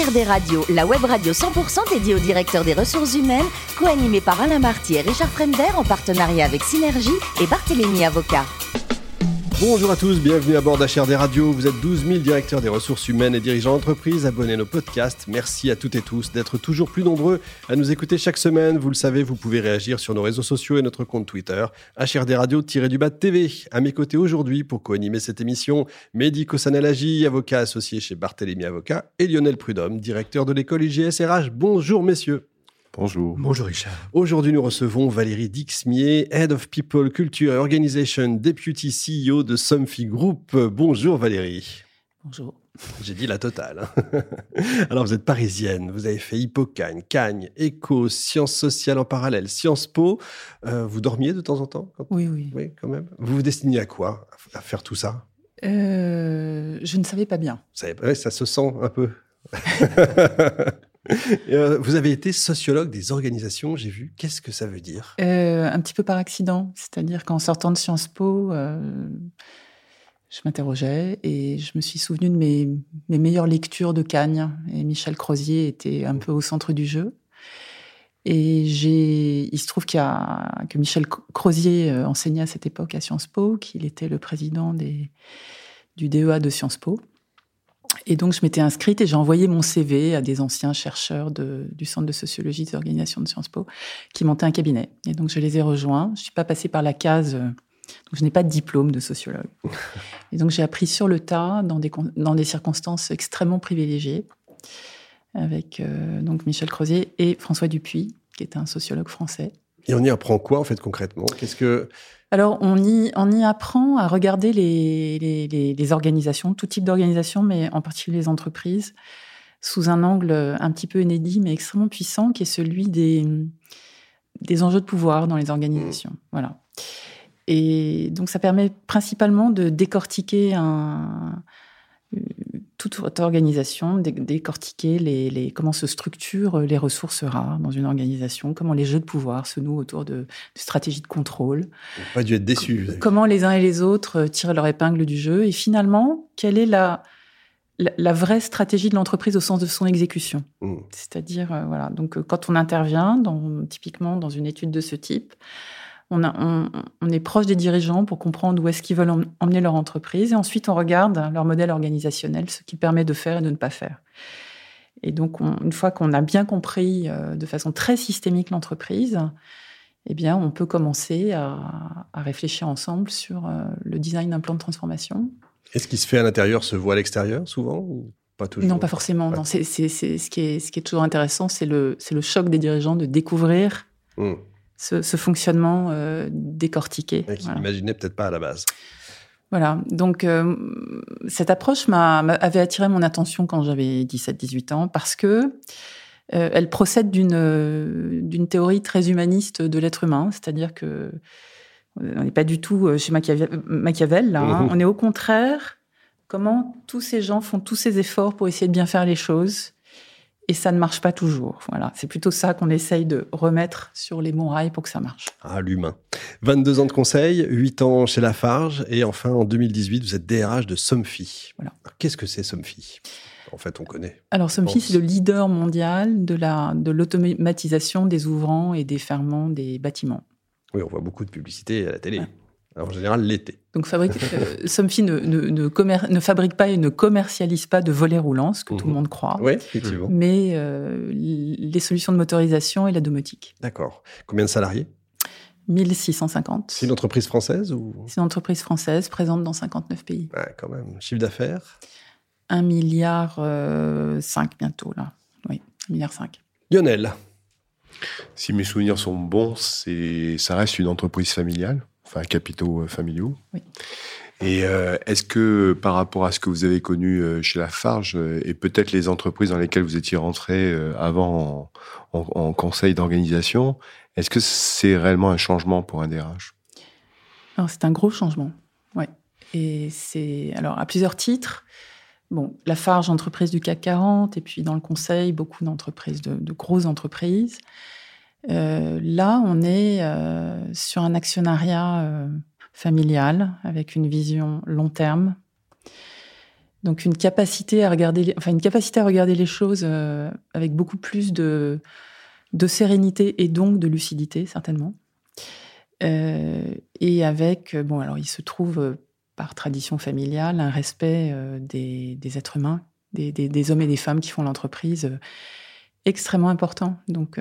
HRD Radio, la web radio 100% dédiée au directeur des ressources humaines, co-animée par Alain Marty et Richard Fremder en partenariat avec Synergie et Barthélémy Avocat. Bonjour à tous, bienvenue à bord d'HRD Radio. Vous êtes 12 000 directeurs des ressources humaines et dirigeants d'entreprise. Abonnez nos podcasts. Merci à toutes et tous d'être toujours plus nombreux à nous écouter chaque semaine. Vous le savez, vous pouvez réagir sur nos réseaux sociaux et notre compte Twitter, HRD Radio-du-bas TV. À mes côtés aujourd'hui pour co-animer cette émission, Mehdi Kossanalagi, avocat associé chez Barthélémy Avocat, et Lionel Prudhomme, directeur de l'école IGSRH. Bonjour messieurs. Bonjour. Bonjour Richard. Aujourd'hui, nous recevons Valérie Dixmier, Head of People, Culture et Organization, Deputy CEO de Somfy Group. Bonjour Valérie. Bonjour. J'ai dit la totale. hein. Alors, vous êtes parisienne, vous avez fait Hippocagne, Cagne, Éco, Sciences sociales en parallèle, Sciences Po. Euh, vous dormiez de temps en temps quand- Oui, oui. Oui, quand même. Vous vous destinez à quoi? À faire tout ça? Euh, je ne savais pas bien. ça, ouais, ça se sent un peu. Euh, vous avez été sociologue des organisations, j'ai vu. Qu'est-ce que ça veut dire? Euh, un petit peu par accident, c'est-à-dire qu'en sortant de Sciences Po, euh, je m'interrogeais et je me suis souvenu de mes, meilleures lectures de Cagne. Et Michel Crozier était un peu au centre du jeu. Et il se trouve qu'il a, que Michel Crozier enseignait à cette époque à Sciences Po, qu'il était le président du DEA de Sciences Po. Et donc, je m'étais inscrite et j'ai envoyé mon CV à des anciens chercheurs de- du Centre de sociologie des organisations de Sciences Po qui montaient un cabinet. Et donc, je les ai rejoints. Je ne suis pas passée par la case. euh, donc, je n'ai pas de diplôme de sociologue. Et donc, j'ai appris sur le tas, dans des, con- dans des circonstances extrêmement privilégiées, avec euh, donc Michel Crozier et François Dupuis, qui est un sociologue français. Et on y apprend quoi, en fait, concrètement? Qu'est-ce que. Alors, on y, on y apprend à regarder les, les, les- les organisations, tout type d'organisation, mais en particulier les entreprises, sous un angle un petit peu inédit, mais extrêmement puissant, qui est celui des, des enjeux de pouvoir dans les organisations. Voilà. Et donc, ça permet principalement de décortiquer un, toute votre organisation, dé- décortiquer les, les, comment se structurent les ressources rares dans une organisation, comment les jeux de pouvoir se nouent autour de, de stratégies de contrôle, On pas dû être déçu. comment les uns et les autres euh, tirent leur épingle du jeu, et finalement, quelle est la, la, la vraie stratégie de l'entreprise au sens de son exécution? Mm. C'est-à-dire, euh, voilà, donc euh, quand on intervient, dans, typiquement dans une étude de ce type, on, a- on- on est proche des dirigeants pour comprendre où est-ce qu'ils veulent em- emmener leur entreprise, et ensuite on regarde leur modèle organisationnel, ce qui permet de faire et de ne pas faire. Et donc, on- une fois qu'on a bien compris euh, de façon très systémique l'entreprise, eh bien, on peut commencer à, à réfléchir ensemble sur euh, le design d'un plan de transformation. Est-ce qui se fait à l'intérieur se voit à l'extérieur, souvent ou Pas toujours? Non, pas forcément. Ouais. Non, c'est, ce, qui est, ce qui est toujours intéressant, c'est le, c'est le choc des dirigeants de découvrir Mm. Ce, ce fonctionnement euh, décortiqué. Et Voilà. peut-être pas à la base. Voilà. Donc, euh, cette approche m'a, avait attiré mon attention quand j'avais 17-18 ans parce que euh, elle procède d'une, euh, d'une théorie très humaniste de l'être humain, c'est-à-dire que on n'est pas du tout chez Machiavel, Machiavel là. hein. Mhm. On est au contraire comment tous ces gens font tous ces efforts pour essayer de bien faire les choses et ça ne marche pas toujours. Voilà, c'est plutôt ça qu'on essaye de remettre sur les bons rails pour que ça marche. Ah, l'humain. 22 ans de conseil, 8 ans chez Lafarge, et enfin en 2018, vous êtes DRH de Somfy. Voilà. Qu'est-ce que c'est Somfy? En fait, on connaît. Alors, Somfy, c'est le leader mondial de la de l'automatisation des ouvrants et des ferments des bâtiments. Oui, on voit beaucoup de publicité à la télé. En général, l'été. Donc, fabrique, euh, Somfy ne, ne, ne, commer- ne fabrique pas et ne commercialise pas de volets roulants, ce que tout Mhm. le monde croit, Oui, effectivement. mais euh, les solutions de motorisation et la domotique. D'accord. Combien de salariés? 1650. C'est une entreprise française ou? C'est une entreprise française présente dans 59 pays. Ouais, quand même. Chiffre d'affaires? 1 milliard euh, 5 bientôt, là. Oui, 1 milliard 5. Lionel. Si mes souvenirs sont bons, c'est, ça reste une entreprise familiale, enfin capitaux euh, familiaux. Oui. Et euh, est-ce que par rapport à ce que vous avez connu euh, chez Lafarge et peut-être les entreprises dans lesquelles vous étiez rentré avant en, en- en conseil d'organisation, est-ce que c'est réellement un changement pour un DRH Alors, c'est un gros changement. Ouais. Et c'est, alors, à plusieurs titres. Bon, Lafarge, entreprise du CAC 40, et puis dans le conseil, beaucoup d'entreprises, de, de grosses entreprises. Euh, là, on est euh, sur un actionnariat euh, familial avec une vision long terme. Donc une capacité à regarder, les, enfin une capacité à regarder les choses avec beaucoup plus de, sérénité et donc de lucidité certainement. Et avec bon alors il se trouve par tradition familiale un respect des, êtres humains, des, hommes et des femmes qui font l'entreprise extrêmement important. Donc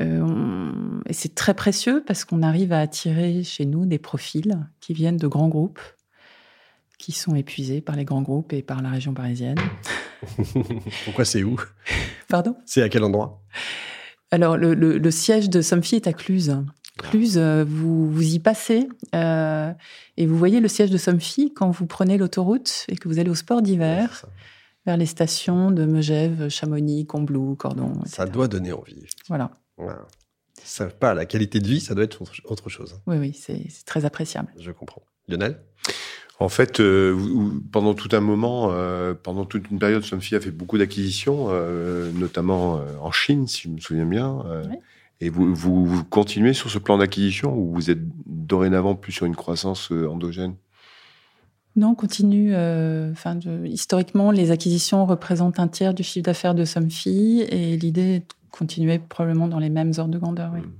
et c'est très précieux parce qu'on arrive à attirer chez nous des profils qui viennent de grands groupes qui sont épuisés par les grands groupes et par la région parisienne. Pourquoi c'est où? Pardon? C'est à quel endroit? Alors, le, siège de Somfy est à Cluse. Cluse, euh, vous, vous y passez euh, et vous voyez le siège de Somfy quand vous prenez l'autoroute et que vous allez au sport d'hiver vers les stations de Megève, Chamonix, Combloux, Cordon. Ça doit donner envie. Voilà. Ça, pas la qualité de vie, ça doit être autre chose. Oui, oui, c'est très appréciable. Je comprends. Lionel? En fait, euh, pendant tout un moment, euh, pendant toute une période, Somfy a fait beaucoup d'acquisitions, euh, notamment en Chine, si je me souviens bien. Et vous, vous, continuez sur ce plan d'acquisition ou vous êtes dorénavant plus sur une croissance endogène? Non, on continue. Enfin, historiquement, les acquisitions représentent un tiers du chiffre d'affaires de Somfy et l'idée est de continuer probablement dans les mêmes ordres de grandeur. Oui. Mmh.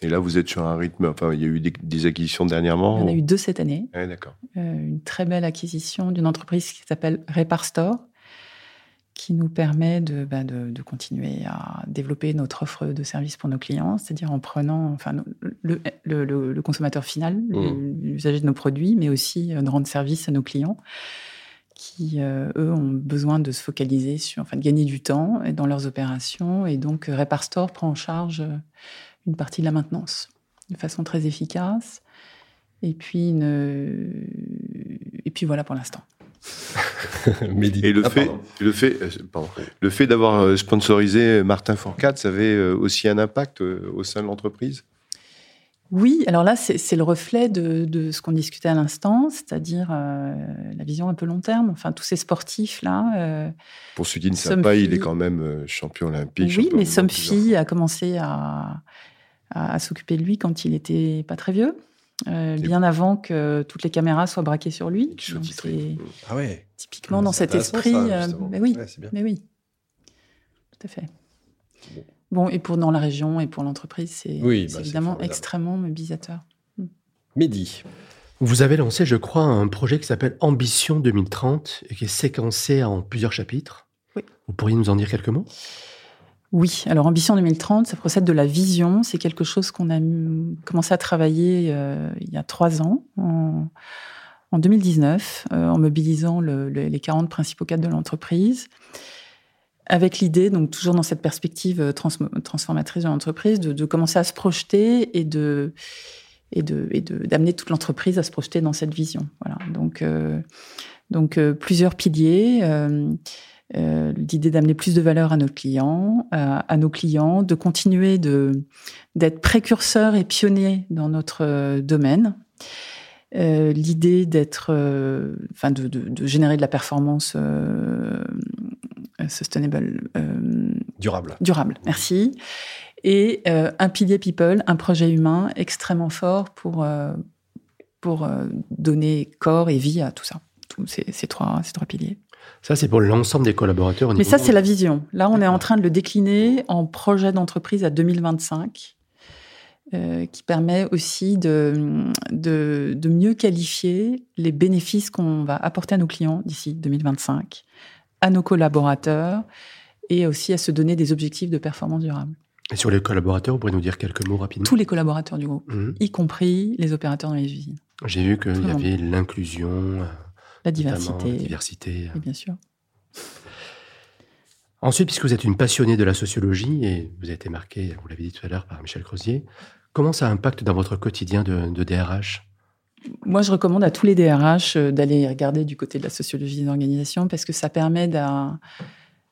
Et là, vous êtes sur un rythme. Enfin, il y a eu des, acquisitions dernièrement. Il y en a eu deux cette année. Ah, d'accord. Euh, une très belle acquisition d'une entreprise qui s'appelle Repar Store, qui nous permet de, bah, de, continuer à développer notre offre de services pour nos clients, c'est-à-dire en prenant enfin, le, le, le, consommateur final, mmh. l'usager de nos produits, mais aussi euh, de rendre service à nos clients qui, euh, eux, ont besoin de se focaliser sur, enfin, de gagner du temps dans leurs opérations. Et donc, Repar Store prend en charge une partie de la maintenance de façon très efficace. Et puis, une... et puis voilà pour l'instant. et le, ah, fait, le fait, euh, le fait d'avoir euh, sponsorisé Martin Fourcade, ça avait euh, aussi un impact au sein de l'entreprise? Oui, alors là, c'est le reflet de, ce qu'on discutait à l'instant, c'est-à-dire la vision un peu long terme. Enfin, tous ces sportifs-là. Pour celui qui ne sait pas, il est quand même champion olympique. Oui, mais Somfy a commencé à, à, s'occuper de lui quand il était pas très vieux. Euh, bien avant que toutes les caméras soient braquées sur lui. ah ouais. Typiquement dans cet esprit. Euh, mais oui, mais oui, tout à fait. Bon. et pour dans la région et pour l'entreprise, c'est bah, évidemment extrêmement mobilisateur. Hmm. Mehdi. Vous avez lancé, je crois, un projet qui s'appelle Ambition 2030 et qui est séquencé en plusieurs chapitres. Oui. Vous pourriez nous en dire quelques mots? Oui, alors Ambition 2030, ça procède de la vision. C'est quelque chose qu'on a commencé à travailler euh, il y a trois ans, en, 2019, euh, en mobilisant les 40 principaux cadres de l'entreprise, avec l'idée, donc toujours dans cette perspective euh, transformatrice de l'entreprise, de, commencer à se projeter et de d'amener toute l'entreprise à se projeter dans cette vision. Voilà. Donc donc plusieurs piliers. Euh, l'idée d'amener plus de valeur à nos clients, euh, à nos clients, de continuer de d'être précurseur et pionnier dans notre euh, domaine. l'idée d'être, enfin, de, générer de la performance sustainable, durable. Durable, merci. Et un pilier people, un projet humain extrêmement fort pour pour donner corps et vie à tout ça, tous ces, ces trois ces trois piliers. Ça, c'est pour l'ensemble des collaborateurs. Mais ça, c'est la vision. Là, on est en train de le décliner en projet d'entreprise à 2025, euh, qui permet aussi de, de, de, mieux qualifier les bénéfices qu'on va apporter à nos clients d'ici 2025, à nos collaborateurs, et aussi à se donner des objectifs de performance durable. Et sur les collaborateurs, vous pourriez nous dire quelques mots rapidement? Tous les collaborateurs du groupe, mmh. y compris les opérateurs dans les usines. J'ai vu qu'il y avait l'inclusion, la diversité. La diversité. bien sûr. Ensuite, puisque vous êtes une passionnée de la sociologie et vous avez été marqué, vous l'avez dit tout à l'heure, par Michel Crozier, comment ça impacte dans votre quotidien de, DRH moi, je recommande à tous les DRH euh, d'aller regarder du côté de la sociologie des organisations parce que ça permet de,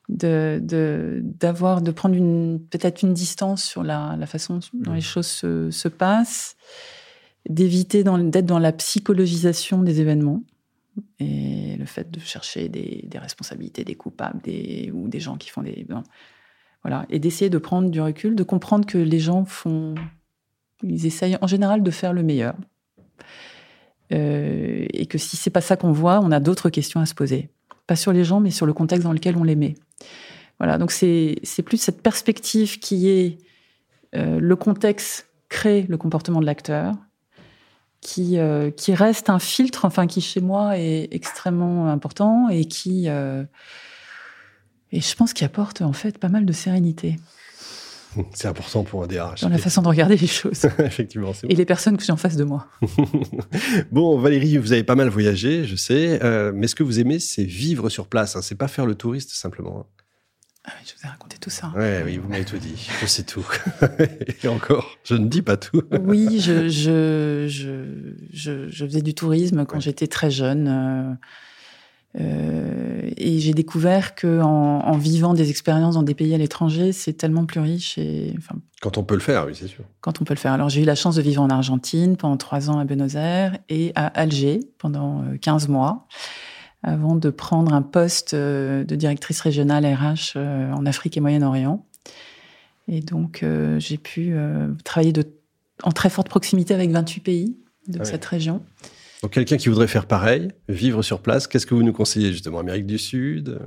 d'avoir, de, prendre peut-être une distance sur la, façon dont les mmh. choses se, se passent, d'éviter d'être dans la psychologisation des événements et le fait de chercher des, responsabilités, des coupables, des, ou des gens qui font des. voilà. Et d'essayer de prendre du recul, de comprendre que les gens font. Ils essayent en général de faire le meilleur. Euh, et que si c'est pas ça qu'on voit, on a d'autres questions à se poser. Pas sur les gens, mais sur le contexte dans lequel on les met. Voilà, donc c'est plus cette perspective qui est euh, le contexte crée le comportement de l'acteur, qui, euh, qui reste un filtre, enfin qui chez moi est extrêmement important et qui et je pense qu'il apporte en fait pas mal de sérénité. C'est important pour un DRH. Dans la façon de regarder les choses. Effectivement. Et les personnes que j'ai en face de moi. bon, Valérie, vous avez pas mal voyagé, je sais. Euh, mais ce que vous aimez, c'est vivre sur place. Hein. C'est pas faire le touriste simplement. Hein. Ah je vous ai raconté tout ça. Ouais, oui, vous m'avez tout dit. Je sais tout. Et encore, je ne dis pas tout. oui, je, je, je, je, faisais du tourisme quand j'étais très jeune. Euh, euh, et j'ai découvert que en, vivant des expériences dans des pays à l'étranger, c'est tellement plus riche. Et, enfin, quand on peut le faire, oui, c'est sûr. Quand on peut le faire. Alors j'ai eu la chance de vivre en Argentine pendant trois ans à Buenos Aires et à Alger pendant 15 euh, mois, avant de prendre un poste euh, de directrice régionale RH en Afrique et Moyen-Orient. Et donc j'ai pu travailler de, en très forte proximité avec 28 pays de ah cette région. Donc quelqu'un qui voudrait faire pareil, vivre sur place, qu'est-ce que vous nous conseillez justement Amérique du Sud?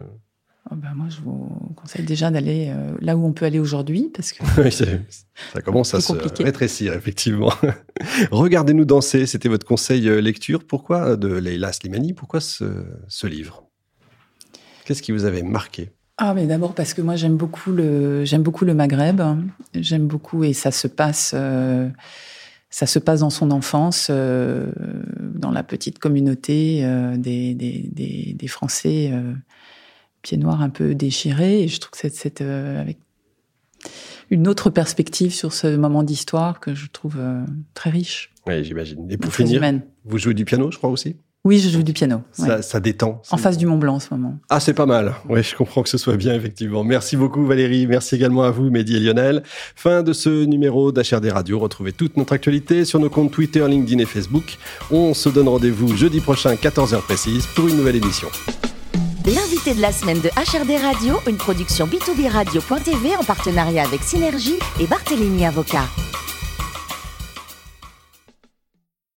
Oh ben Moi, je vous conseille déjà d'aller euh, là où on peut aller aujourd'hui, parce que oui, ça commence à se rétrécir, effectivement. Regardez-nous danser, c'était votre conseil euh, lecture. Pourquoi, de Leila Slimani, pourquoi ce, livre? Qu'est-ce qui vous avait marqué? Ah, mais d'abord parce que moi j'aime beaucoup le j'aime beaucoup le Maghreb, j'aime beaucoup et ça se passe euh, ça se passe dans son enfance, euh, dans la petite communauté euh, des, des, des, Français euh, pieds noirs un peu déchirés. Et je trouve que c'est avec une autre perspective sur ce moment d'histoire que je trouve très riche. Oui, j'imagine. Et pour finir, vous jouez du piano, je crois aussi? Oui, je joue du piano. Ça, détend. En face du Mont Blanc en ce moment. Ah, c'est pas mal. Oui, je comprends que ce soit bien, effectivement. Merci beaucoup, Valérie. Merci également à vous, Mehdi et Lionel. Fin de ce numéro d'HRD Radio. Retrouvez toute notre actualité sur nos comptes Twitter, LinkedIn et Facebook. On se donne rendez-vous jeudi prochain, 14h précise, pour une nouvelle émission. L'invité de la semaine de HRD Radio, une production B2B Radio.tv en partenariat avec Synergie et Barthélémy Avocat.